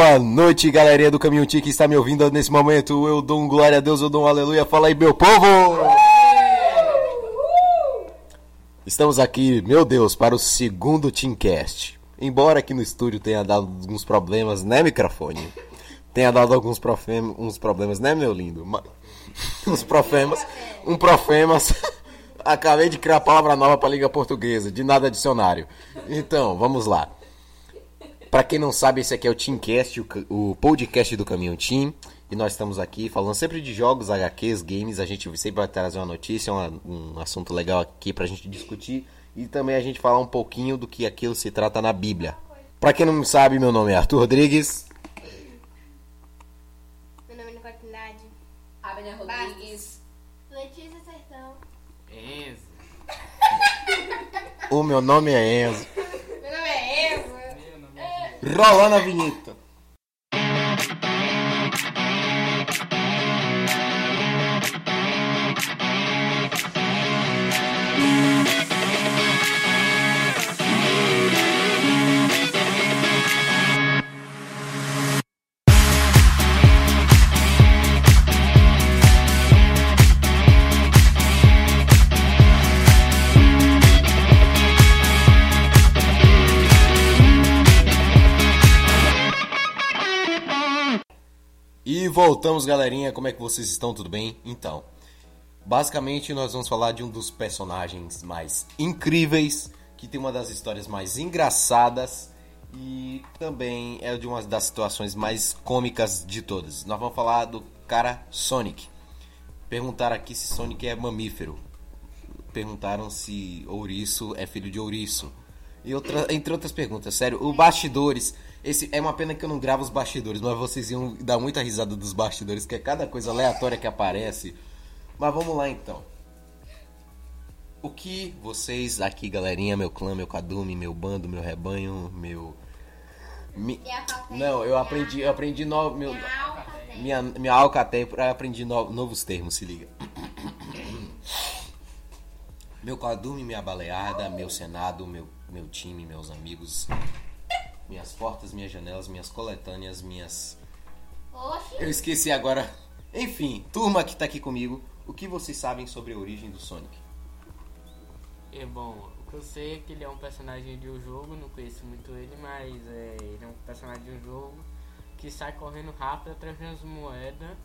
Boa noite, galerinha do Caminho Tique que está me ouvindo nesse momento. Eu dou um glória a Deus, eu dou um aleluia. Fala aí, meu povo! Estamos aqui, meu Deus, para o segundo Teamcast. Embora aqui no estúdio tenha dado alguns problemas, né, microfone? Tenha dado alguns uns problemas, né, meu lindo? Uns profemas. Um profemas. Acabei de criar a palavra nova para a língua portuguesa, de nada dicionário. Então, vamos lá. Pra quem não sabe, esse aqui é o Teamcast, o, ca- o podcast do Caminho Team. E nós estamos aqui falando sempre de jogos, HQs, games. A gente sempre vai trazer uma notícia, uma- um assunto legal aqui pra gente discutir. E também a gente falar um pouquinho do que aquilo se trata na Bíblia. Pra quem não sabe, meu nome é Arthur Rodrigues. Meu nome é Nicole Trindade. Abner Rodrigues. Letícia Sertão. Enzo. O meu nome é Enzo. Rola una vignetta. Voltamos, galerinha. Como é que vocês estão? Tudo bem? Então, basicamente nós vamos falar de um dos personagens mais incríveis, que tem uma das histórias mais engraçadas e também é de uma das situações mais cômicas de todas. Nós vamos falar do cara Sonic. Perguntaram aqui se Sonic é mamífero. Perguntaram se ouriço é filho de ouriço. E outra, entre outras perguntas, sério, o bastidores. Esse é uma pena que eu não gravo os bastidores, mas vocês iam dar muita risada dos bastidores, que é cada coisa aleatória que aparece. Mas vamos lá então. O que vocês aqui, galerinha, meu clã, meu cadume, meu bando, meu rebanho, meu. Mi- Calcaia. Não, eu aprendi, eu aprendi no, meu, Minha Alcatel. minha, minha alcateia, eu aprendi no- novos termos, se liga. Meu cadume, minha baleada, meu senado, meu, meu time, meus amigos, minhas portas, minhas janelas, minhas coletâneas, minhas. Oxi. Eu esqueci agora. Enfim, turma que tá aqui comigo, o que vocês sabem sobre a origem do Sonic? É bom, o que eu sei é que ele é um personagem de um jogo, não conheço muito ele, mas é, ele é um personagem de um jogo que sai correndo rápido atrás das moedas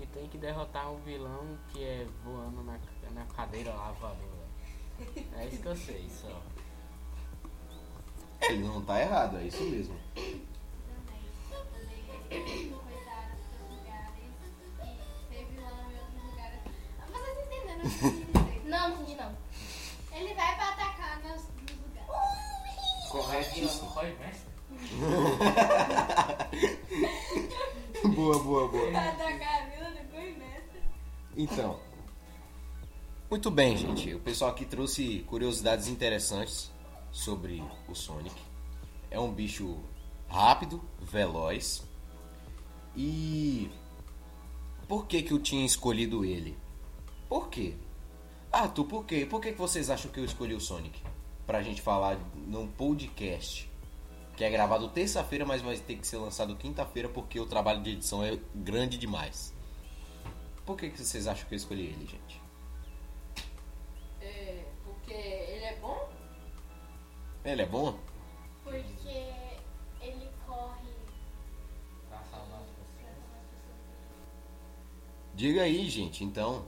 e tem que derrotar um vilão que é voando na, na cadeira lá voadora. É isso que eu sei, só. Ele não tá errado, é isso mesmo. Não, não entendi não. Ele vai pra atacar nos, nos lugares. Corretíssimo. Boa, boa, boa. Vai atacar a vila depois nessa. Então. Muito bem, gente. O pessoal aqui trouxe curiosidades interessantes sobre o Sonic. É um bicho rápido, veloz. E por que que eu tinha escolhido ele? Por quê? Ah, tu, por quê? Por que que vocês acham que eu escolhi o Sonic? Pra gente falar num podcast que é gravado terça-feira, mas vai ter que ser lançado quinta-feira porque o trabalho de edição é grande demais. Por que, que vocês acham que eu escolhi ele, gente? Ele é bom? Porque ele corre. Diga aí, gente. Então,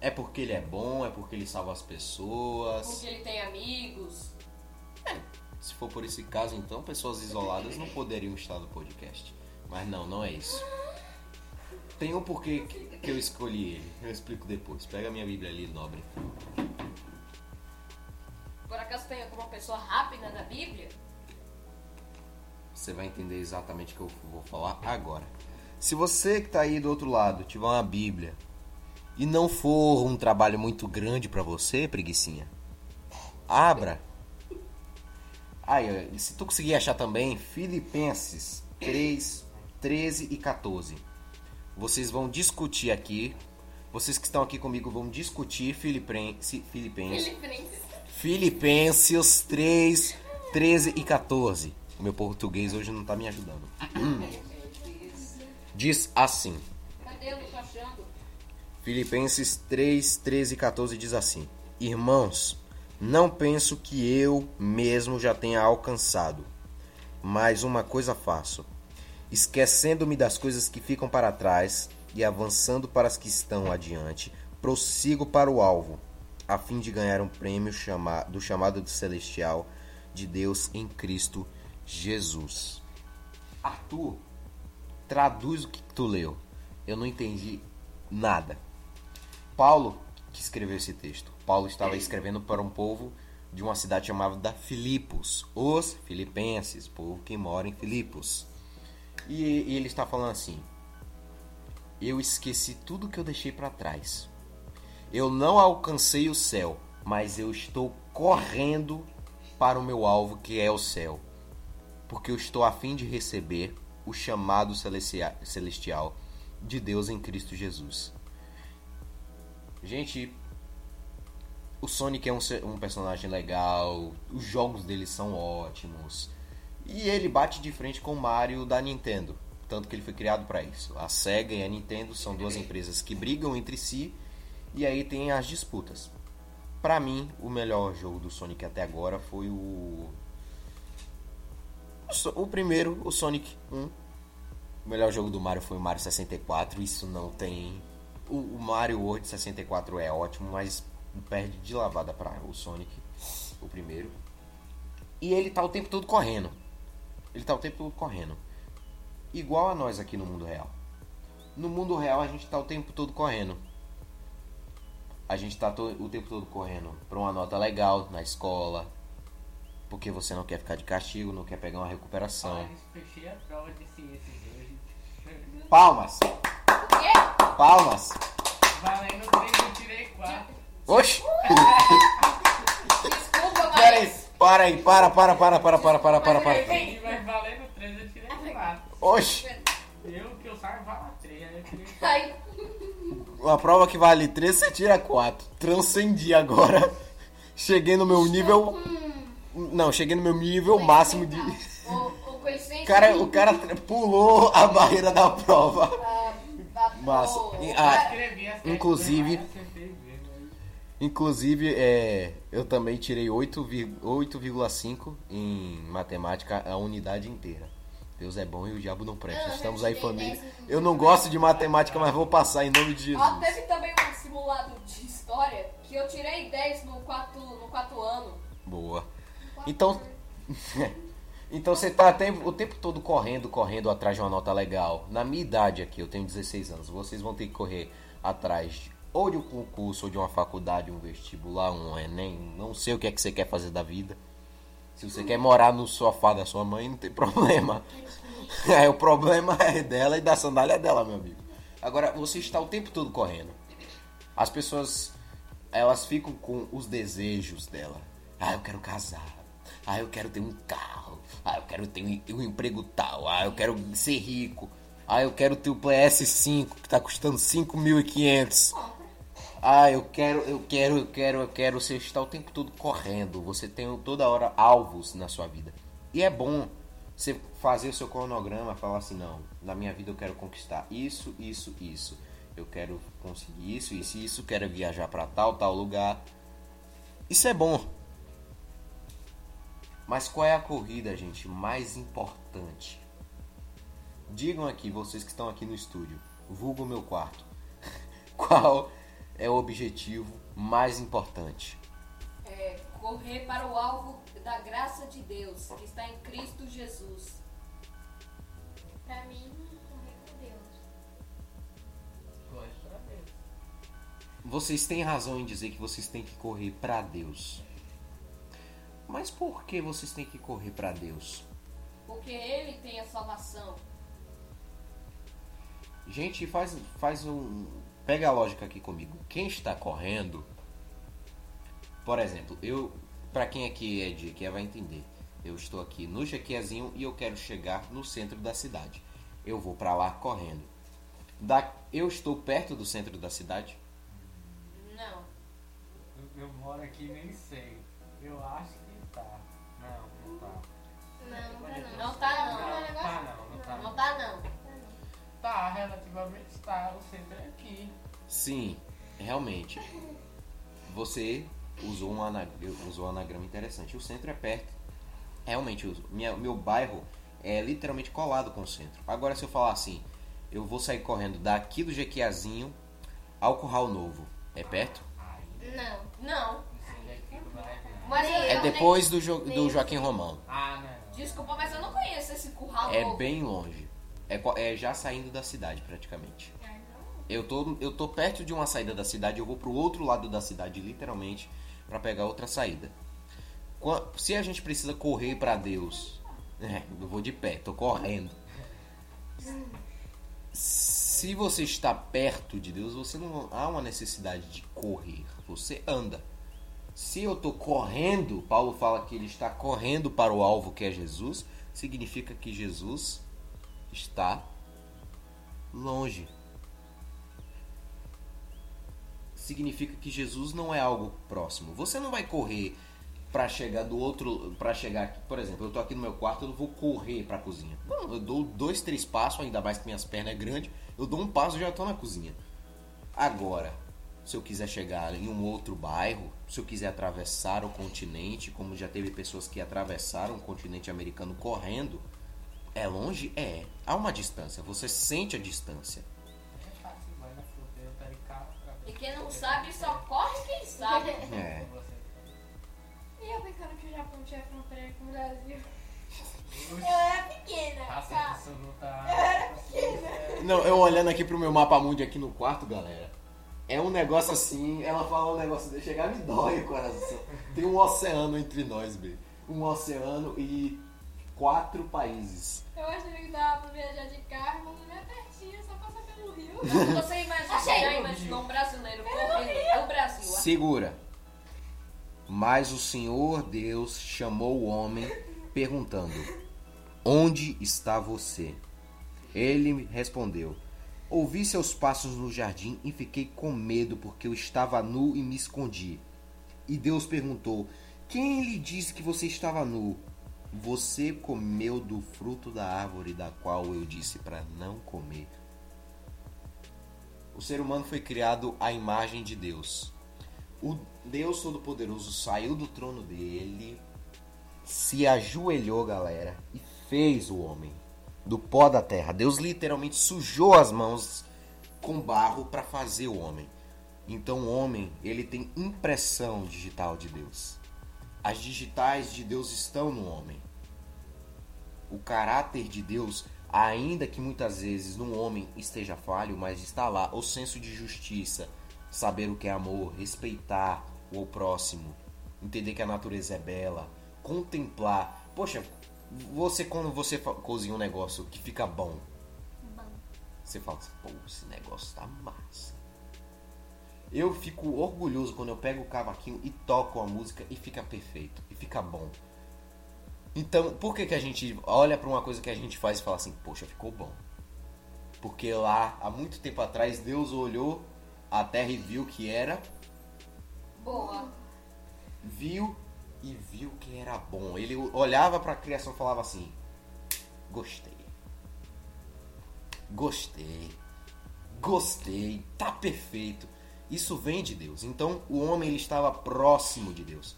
é porque ele é bom? É porque ele salva as pessoas? Porque ele tem amigos? Se for por esse caso, então, pessoas isoladas não poderiam estar no podcast. Mas não, não é isso. Tem um porquê que que eu escolhi ele. Eu explico depois. Pega a minha Bíblia ali, nobre. Por acaso tem alguma pessoa rápida na Bíblia? Você vai entender exatamente o que eu vou falar agora. Se você que tá aí do outro lado tiver uma Bíblia e não for um trabalho muito grande pra você, preguicinha, abra. Aí, se tu conseguir achar também, Filipenses 3, 13 e 14. Vocês vão discutir aqui. Vocês que estão aqui comigo vão discutir Filipenses, Filipenses, Filipenses 3, 13 e 14. O meu português hoje não tá me ajudando. diz assim. Filipenses 3, 13 e 14 diz assim: Irmãos, não penso que eu mesmo já tenha alcançado, mas uma coisa faço, esquecendo-me das coisas que ficam para trás e avançando para as que estão adiante, prossigo para o alvo, a fim de ganhar um prêmio chama do chamado de celestial de Deus em Cristo Jesus. Arthur, traduz o que tu leu. Eu não entendi nada. Paulo que escreveu esse texto. Paulo estava escrevendo para um povo de uma cidade chamada Filipos, os filipenses, povo que mora em Filipos. E, e ele está falando assim: Eu esqueci tudo que eu deixei para trás. Eu não alcancei o céu, mas eu estou correndo para o meu alvo, que é o céu. Porque eu estou a fim de receber o chamado celestia- celestial de Deus em Cristo Jesus. Gente, o Sonic é um, um personagem legal, os jogos dele são ótimos. E ele bate de frente com o Mario da Nintendo, tanto que ele foi criado para isso. A Sega e a Nintendo são duas empresas que brigam entre si e aí tem as disputas. Pra mim, o melhor jogo do Sonic até agora foi o o, primeiro, o Sonic 1. O melhor jogo do Mario foi o Mario 64, isso não tem o, o Mario World 64 é ótimo, mas perde de lavada para o Sonic, o primeiro. E ele tá o tempo todo correndo. Ele tá o tempo todo correndo. Igual a nós aqui no mundo real. No mundo real a gente tá o tempo todo correndo. A gente tá to- o tempo todo correndo pra uma nota legal na escola. Porque você não quer ficar de castigo, não quer pegar uma recuperação. Palmas! O quê? Palmas! Valendo 3, eu tirei 4. Oxi! Desculpa, Pera aí, mas. para aí, para, para, para, para, para, para, para, para. Mas valendo 3, eu tirei 4. Oxi! Eu que eu saiba vala 3, aí eu tirei 4. Uma prova que vale 3, você tira 4. Transcendi agora. Cheguei no meu nível. Não, cheguei no meu nível máximo de. o, o. Cara, o cara pulou a barreira da prova. Ah, ah, Massa. E, ah, Inclusive- mas. Inclusive, é, eu também tirei 8,5 8,5 em matemática a unidade inteira. Deus é bom e o diabo não presta. Já Estamos aí, família. 10 em Eu não gosto de matemática, mas vou passar em nome de Ah, Jesus. teve também um simulado de história que eu tirei 10 no quarto, no quarto ano. Boa. Então, então você tá tempo- o tempo todo correndo, correndo atrás de uma nota legal. Na minha idade aqui, eu tenho 16 anos. Vocês vão ter que correr atrás de, ou de um concurso, ou de uma faculdade, um vestibular, um Enem. Não sei o que é que você quer fazer da vida. Se você quer morar no sofá da sua mãe, não tem problema. É, o problema é dela e da sandália dela, meu amigo. Agora, você está o tempo todo correndo. As pessoas, elas ficam com os desejos dela. Ah, eu quero casar. Ah, eu quero ter um carro. Ah, eu quero ter um, emprego tal. Ah, eu quero ser rico. Ah, eu quero ter o PS5 que tá custando 5.500. Ah, eu quero, eu quero, eu quero, eu quero. Você está o tempo todo correndo. Você tem toda hora alvos na sua vida. E é bom você fazer o seu cronograma, falar assim, não, na minha vida eu quero conquistar isso, isso, isso. Eu quero conseguir isso, isso, isso. Quero viajar para tal, tal lugar. Isso é bom. Mas qual é a corrida, gente, mais importante? Digam aqui, vocês que estão aqui no estúdio, vulgo meu quarto. Qual é o objetivo mais importante? É, correr para o alvo da graça de Deus, que está em Cristo Jesus. Pra mim, correr com Deus. Corre pra Deus. Vocês têm razão em dizer que vocês têm que correr para Deus. Mas por que vocês têm que correr para Deus? Porque Ele tem a salvação. Gente, faz, faz um. Pega a lógica aqui comigo. Quem está correndo. Por exemplo, eu. Pra quem aqui é de Jequié vai entender. Eu estou aqui no Jequiézinho e eu quero chegar no centro da cidade. Eu vou pra lá correndo. Da, eu estou perto do centro da cidade? Não. Eu, eu moro aqui e nem sei. Eu acho que tá. Não, não tá. Não, não tá não. Não tá, não. Não, não tá não, não tá Não não. tá, não. Tá, Sim, realmente. Você usou um, usou um anagrama interessante. O centro é perto. Realmente, minha, meu bairro é literalmente colado com o centro. Agora, se eu falar assim, eu vou sair correndo daqui do Jequiazinho ao Curral Novo. É perto? Não. Não. Mas... Eu, É depois do, Jo- do Joaquim Romão. Ah, não. Desculpa, mas eu não conheço esse curral É novo. bem longe. É, é já saindo da cidade, praticamente. Eu tô, eu tô perto de uma saída da cidade, eu vou pro outro lado da cidade, literalmente, pra pegar outra saída. Se a gente precisa correr pra Deus, é, eu vou de pé, tô correndo. Se você está perto de Deus, você não há uma necessidade de correr, você anda. Se eu tô correndo, Paulo fala que ele está correndo para o alvo que é Jesus, significa que Jesus está longe. significa que Jesus não é algo próximo. Você não vai correr para chegar do outro, para chegar aqui, por exemplo, eu tô aqui no meu quarto, eu não vou correr para a cozinha. Não, eu dou dois, três passos, ainda mais que minhas pernas é grande, eu dou um passo e já tô na cozinha. Agora, se eu quiser chegar em um outro bairro, se eu quiser atravessar o continente, como já teve pessoas que atravessaram o continente americano correndo, é longe? É. Há uma distância, você sente a distância. É tá. E quem não sabe, só corre quem sabe. É. E eu pensando que o Japão tinha fronteira com o Brasil. Eu era pequena. Raça tá? absoluta. Não, eu olhando aqui pro meu mapa mundi aqui no quarto, galera. É um negócio assim, ela fala um negócio de chegar me dói o coração. Tem um oceano entre nós, B. Um oceano e quatro países. Eu achei que dava pra viajar de carro, mas não é pertinho, só passar pelo rio. Você imagina, Achei. já imaginou um brasileiro correndo no Brasil? Segura. Mas o Senhor Deus chamou o homem, perguntando: Onde está você? Ele respondeu: Ouvi seus passos no jardim e fiquei com medo porque eu estava nu e me escondi. E Deus perguntou: Quem lhe disse que você estava nu? Você comeu do fruto da árvore da qual eu disse para não comer. O ser humano foi criado à imagem de Deus. O Deus Todo-Poderoso saiu do trono dele, se ajoelhou, galera, e fez o homem do pó da terra. Deus literalmente sujou as mãos com barro para fazer o homem. Então o homem, ele tem impressão digital de Deus. As digitais de Deus estão no homem. O caráter de Deus, ainda que muitas vezes no homem esteja falho, mas está lá o senso de justiça, saber o que é amor, respeitar o próximo, entender que a natureza é bela, contemplar. Poxa, você quando você cozinha um negócio que fica bom, você fala assim, pô, esse negócio tá massa. Eu fico orgulhoso quando eu pego o cavaquinho e toco a música e fica perfeito, e fica bom. Então, por que, que a gente olha pra uma coisa que a gente faz e fala assim, poxa, ficou bom? Porque lá, há muito tempo atrás, Deus olhou a terra e viu que era, Boa. viu e viu que era bom. Ele olhava pra criação e falava assim: Gostei. Gostei. Gostei. Tá perfeito. Isso vem de Deus. Então o homem ele estava próximo de Deus.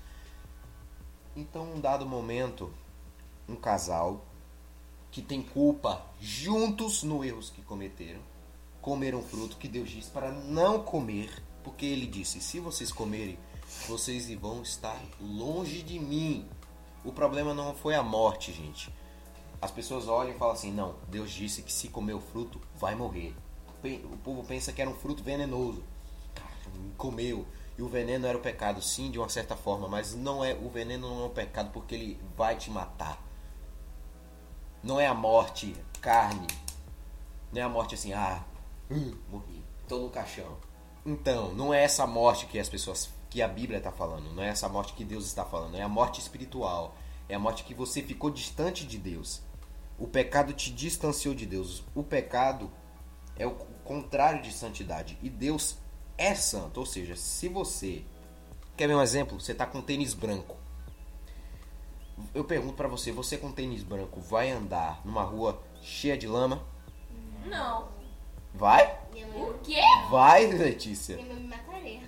Então, um dado momento, um casal que tem culpa juntos no erros que cometeram, comeram fruto que Deus disse para não comer, porque ele disse: se vocês comerem, vocês vão estar longe de mim. O problema não foi a morte, gente. As pessoas olham e falam assim: não, Deus disse que se comer o fruto, vai morrer. O povo pensa que era um fruto venenoso. Comeu. E o veneno era o pecado, sim, de uma certa forma, mas não é o veneno não é um pecado porque ele vai te matar. Não é a morte carne. Não é a morte assim, ah, hum, morri, tô no caixão. Então, não é essa morte que as pessoas, que a Bíblia está falando, não é essa morte que Deus está falando, é a morte espiritual, é a morte que você ficou distante de Deus. O pecado te distanciou de Deus. O pecado é o contrário de santidade. E Deus é santo. Ou seja, se você. Quer ver um exemplo? Você tá com tênis branco. Eu pergunto pra você: você com tênis branco vai andar numa rua cheia de lama? Não. Vai? O quê? Vai, Letícia. minha mãe me mataria.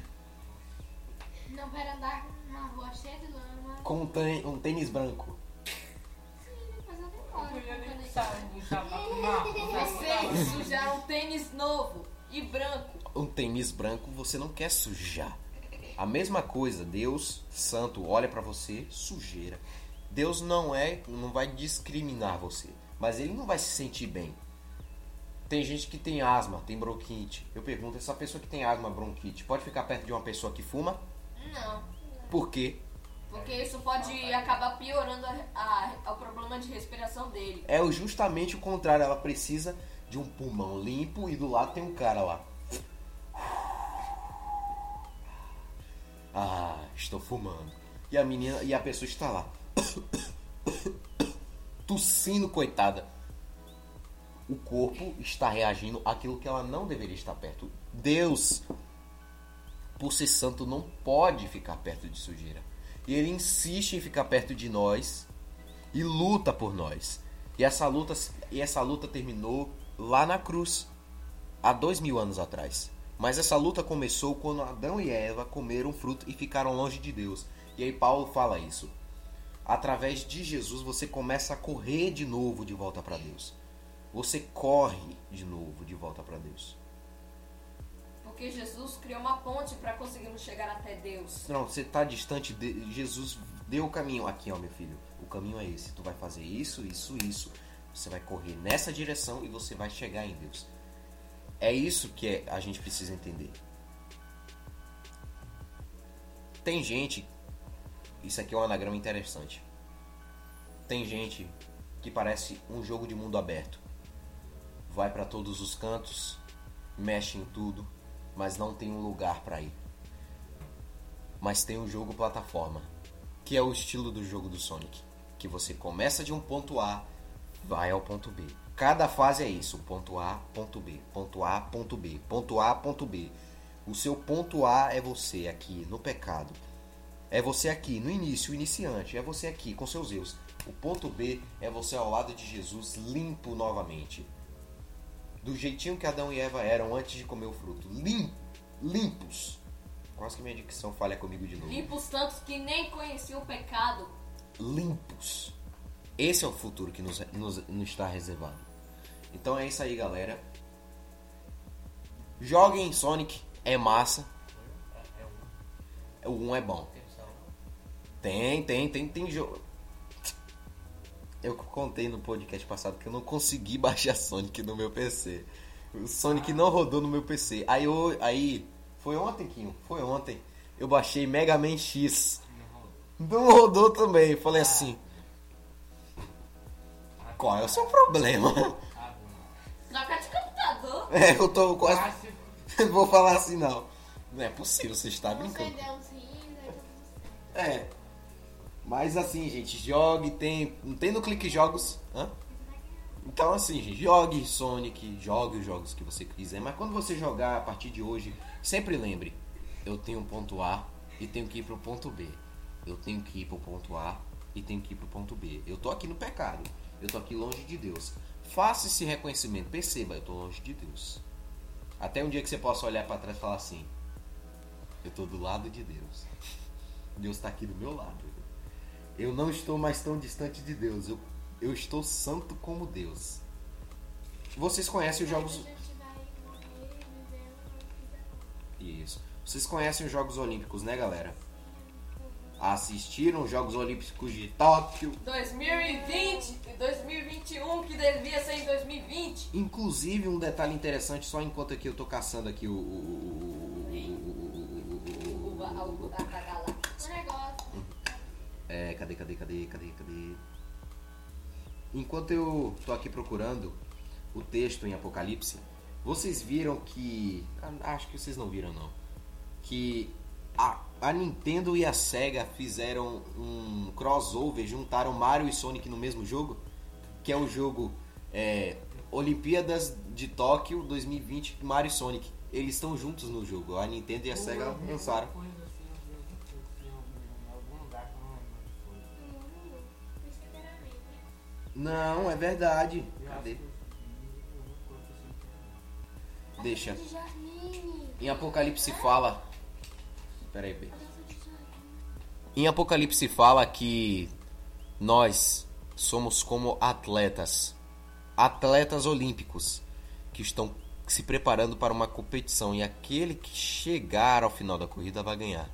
Não vai andar numa rua cheia de lama. Com um tê- um tênis branco. Eu. Vocês sujaram um tênis novo e branco. Um tênis branco você não quer sujar. A mesma coisa, Deus Santo olha pra você, sujeira. Deus não é, não vai discriminar você, mas ele não vai se sentir bem. Tem gente que tem asma, tem bronquite. Eu pergunto, essa pessoa que tem asma, bronquite, pode ficar perto de uma pessoa que fuma? Não. Por quê? Porque isso pode acabar piorando o problema de respiração dele. É justamente o contrário, ela precisa de um pulmão limpo e do lado tem um cara lá. Ah, estou fumando. E a menina e a pessoa está lá. Tossindo, coitada. O corpo está reagindo àquilo que ela não deveria estar perto. Deus, por ser santo, não pode ficar perto de sujeira. E ele insiste em ficar perto de nós e luta por nós. E essa luta, e essa luta terminou lá na cruz, há dois mil anos atrás. Mas essa luta começou quando Adão e Eva comeram fruto e ficaram longe de Deus. E aí Paulo fala isso. Através de Jesus você começa a correr de novo de volta para Deus. Você corre de novo de volta para Deus. Porque Jesus criou uma ponte para conseguirmos chegar até Deus. Não, você está distante de Jesus deu o caminho aqui, ó, meu filho. O caminho é esse. Tu vai fazer isso, isso, isso. Você vai correr nessa direção e você vai chegar em Deus. É isso que é- a gente precisa entender. Tem gente, isso aqui é um anagrama interessante. Tem gente que parece um jogo de mundo aberto. Vai para todos os cantos, mexe em tudo, mas não tem um lugar para ir mas tem o jogo plataforma, que é o estilo do jogo do Sonic, que você começa de um ponto A, vai ao ponto B. Cada fase é isso, ponto A, ponto B, ponto A, ponto B, ponto A, ponto B. O seu ponto A é você aqui no pecado. É você aqui no início, o iniciante, é você aqui com seus erros. O ponto B é você ao lado de Jesus, limpo novamente. Do jeitinho que Adão e Eva eram antes de comer o fruto. Lim, limpos. Quase que minha dicção falha comigo de novo. Limpos tantos que nem conheciam o pecado. Limpos. Esse é o futuro que nos, nos, nos está reservado. Então é isso aí, galera. Joguem Sonic, é massa. O 1 é bom. Tem, tem, tem, tem jogo. Eu contei no podcast passado que eu não consegui baixar Sonic no meu PC. O Sonic não rodou no meu PC. Aí, eu, aí foi ontem, Quinho, foi ontem. Eu baixei Mega Man X. Não rodou também. Falei assim. Qual é o seu problema? Troca de computador. É, eu tô quase. Vou falar assim não. Não é possível, você está brincando. É. Mas assim, gente, jogue, tem. Não tem no Clique Jogos. Hã? Então assim, gente, jogue Sonic, jogue os jogos que você quiser. Mas quando você jogar a partir de hoje, sempre lembre, eu tenho um ponto A e tenho que ir pro ponto B. Eu tenho que ir pro ponto A e tenho que ir pro ponto B. Eu tô aqui no pecado. Eu tô aqui longe de Deus. Faça esse reconhecimento, perceba, eu tô longe de Deus. Até um dia que você possa olhar para trás e falar assim: Eu tô do lado de Deus. Deus está aqui do meu lado. Eu não estou mais tão distante de Deus. Eu, eu estou santo como Deus. Vocês conhecem os jogos. Isso. Vocês conhecem os Jogos Olímpicos, né, galera? Assistiram os Jogos Olímpicos de Tóquio. 2020 e 2021, que devia ser em 2020. Inclusive, um detalhe interessante, só enquanto aqui eu tô caçando aqui o- o- O, a, o, a, a galáxia. O negócio. É, cadê, cadê, cadê, cadê, cadê? Enquanto eu tô aqui procurando o texto em Apocalipse, vocês viram que. ah, Acho que vocês não viram, não. Que a, a Nintendo e a Sega fizeram um crossover, juntaram Mario e Sonic no mesmo jogo, que é o jogo é, Olimpíadas de Tóquio 2020 Mario e Sonic. Eles estão juntos no jogo, a Nintendo e a Sega lançaram. Não, é verdade. Cadê? Deixa. Em Apocalipse fala. Pera aí, Bê. Em Apocalipse fala que nós somos como atletas, atletas olímpicos que estão se preparando para uma competição e aquele que chegar ao final da corrida vai ganhar.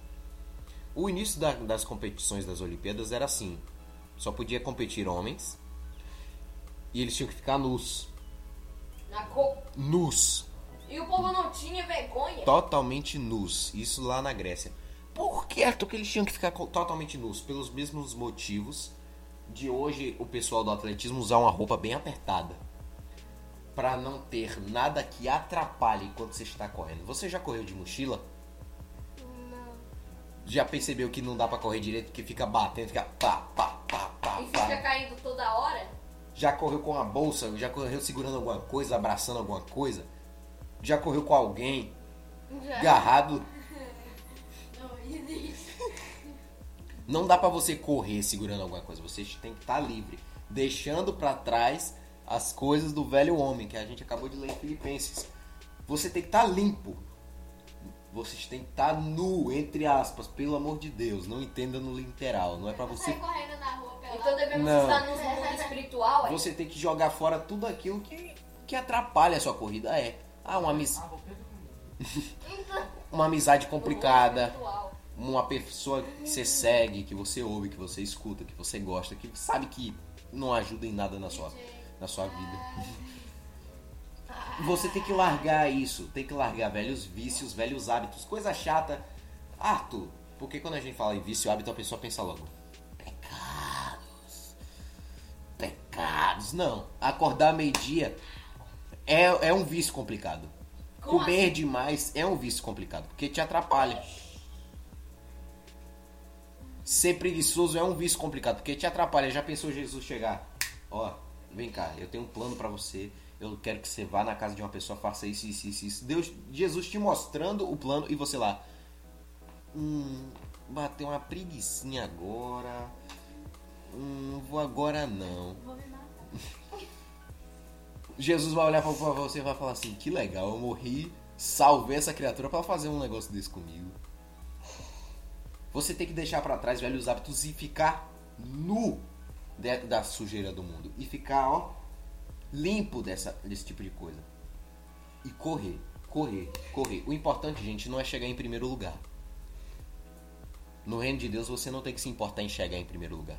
O início da- das competições das Olimpíadas era assim: só podia competir homens e eles tinham que ficar nus, Na cor. nus, E o povo não tinha vergonha. totalmente nus. Isso lá na Grécia. Por que, Arthur, que eles tinham que ficar co- totalmente nus? Pelos mesmos motivos de hoje o pessoal do atletismo usar uma roupa bem apertada. Pra não ter nada que atrapalhe enquanto você está correndo. Você já correu de mochila? Não. Já percebeu que não dá pra correr direito, que fica batendo, fica pá, pá, pá, pá, E fica pá. caindo toda hora. Já correu com a bolsa, já correu segurando alguma coisa, abraçando alguma coisa? Já correu com alguém Já. agarrado Não, dá pra você correr segurando alguma coisa. Você tem que estar livre, deixando pra trás as coisas do velho homem que a gente acabou de ler em Filipenses. Você tem que estar limpo. Você tem que estar nu, entre aspas, pelo amor de Deus. Não entenda no literal. Não é pra você. Então devemos Não. estar no mundo espiritual. é? Você tem que jogar fora tudo aquilo que, que atrapalha a sua corrida. É. Ah, uma, amiz... uma amizade complicada. uma pessoa que você segue, que você ouve, que você escuta, que você gosta, que sabe que não ajuda em nada na sua, na sua vida. Você tem que largar isso, tem que largar velhos vícios, velhos hábitos, coisa chata. Arthur, porque quando a gente fala em vício, hábito, a pessoa pensa logo. Pecados. Não. Acordar meio-dia é, é um vício complicado. Como Comer demais é um vício complicado, porque te atrapalha. Ser preguiçoso é um vício complicado, porque te atrapalha. Já pensou Jesus chegar? Ó, vem cá, eu tenho um plano pra você. Eu quero que você vá na casa de uma pessoa, faça isso, isso, isso, isso. Deus, Jesus te mostrando o plano e você lá. Hum, bateu uma preguiçinha agora. Hum, vou agora não. Vou me matar. Jesus vai olhar pra você e vai falar assim: que legal, eu morri, salvei essa criatura pra fazer um negócio desse comigo. Você tem que deixar pra trás velhos hábitos e ficar nu da sujeira do mundo. E ficar, ó, limpo dessa, desse tipo de coisa. E correr, correr, correr. O importante, gente, não é chegar em primeiro lugar. No reino de Deus você não tem que se importar em chegar em primeiro lugar.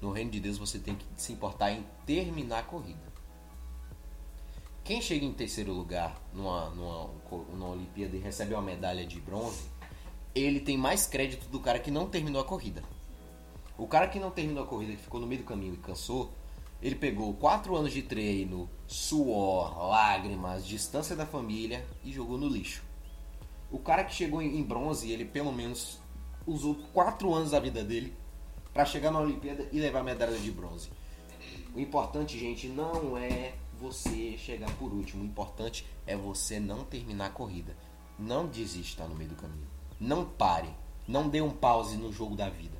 No reino de Deus você tem que se importar em terminar a corrida. Quem chega em terceiro lugar numa, numa, numa Olimpíada e recebe uma medalha de bronze, ele tem mais crédito do cara que não terminou a corrida. O cara que não terminou a corrida, que ficou no meio do caminho e cansou, ele pegou quatro anos de treino, suor, lágrimas, distância da família e jogou no lixo. O cara que chegou em bronze, ele pelo menos usou quatro anos da vida dele para chegar na Olimpíada e levar a medalha de bronze. O importante, gente, não é você chegar por último. O importante é você não terminar a corrida. Não desista no meio do caminho. Não pare. Não dê um pause no jogo da vida.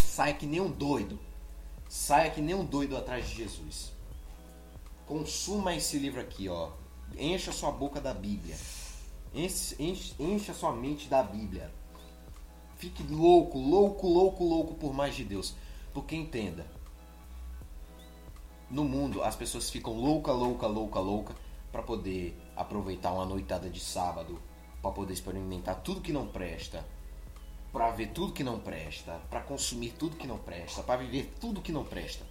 Saia que nem um doido. Saia que nem um doido atrás de Jesus. Consuma esse livro aqui, ó. Encha sua boca da Bíblia. Enche, enche, encha sua mente da Bíblia. Fique louco, louco, louco, louco por mais de Deus. Porque entenda, no mundo as pessoas ficam louca, louca, louca, louca para poder aproveitar uma noitada de sábado, para poder experimentar tudo que não presta, para ver tudo que não presta, para consumir tudo que não presta, para viver tudo que não presta.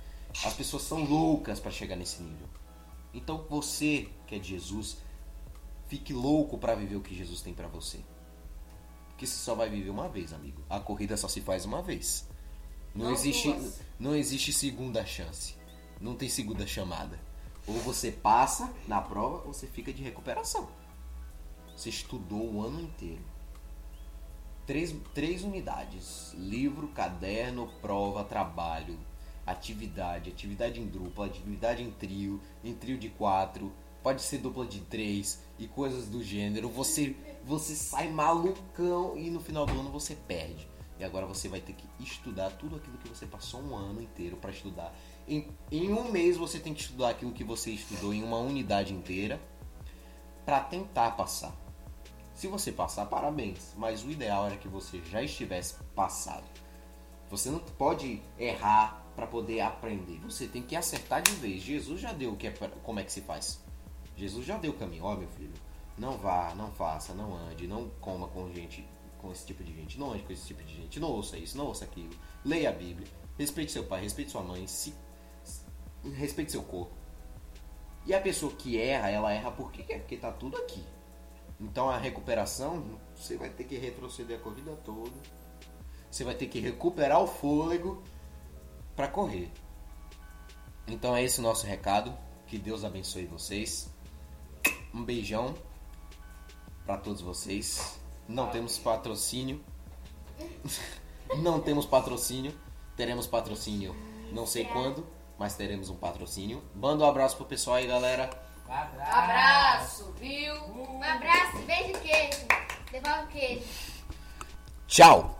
As pessoas são loucas para chegar nesse nível. Então você que é de Jesus, fique louco para viver o que Jesus tem para você. Porque você só vai viver uma vez, amigo. A corrida só se faz uma vez. Não, Não existe, duas. não existe segunda chance. Não tem segunda chamada. Ou você passa na prova ou você fica de recuperação. Você estudou o ano inteiro. Três, três unidades: livro, caderno, prova, trabalho, atividade, atividade em dupla, atividade em trio, em trio de quatro, pode ser dupla de três e coisas do gênero. Você, você sai malucão e no final do ano você perde. E agora você vai ter que estudar tudo aquilo que você passou um ano inteiro para estudar Em, em um mês você tem que estudar aquilo que você estudou em uma unidade inteira para tentar passar. Se você passar, parabéns. Mas o ideal era que você já estivesse passado. Você não pode errar para poder aprender. Você tem que acertar de vez. Jesus já deu o que é como é que se faz. Jesus já deu o caminho. Ó, meu filho, não vá, não faça, não ande, não coma com gente, com esse tipo de gente, não ande com esse tipo de gente, não ouça isso, não ouça aquilo. Leia a Bíblia, respeite seu pai, respeite sua mãe, se, respeite seu corpo. E a pessoa que erra, ela erra por quê? Porque tá tudo aqui. Então a recuperação, você vai ter que retroceder a corrida toda. Você vai ter que recuperar o fôlego para correr. Então é esse o nosso recado. Que Deus abençoe vocês. Um beijão para todos vocês. Não temos patrocínio. Não temos patrocínio. Teremos patrocínio não sei quando, mas teremos um patrocínio. Manda um abraço pro pessoal aí, galera. Abraço, viu? Um abraço, beijo e queijo. Devolve o queijo. Tchau!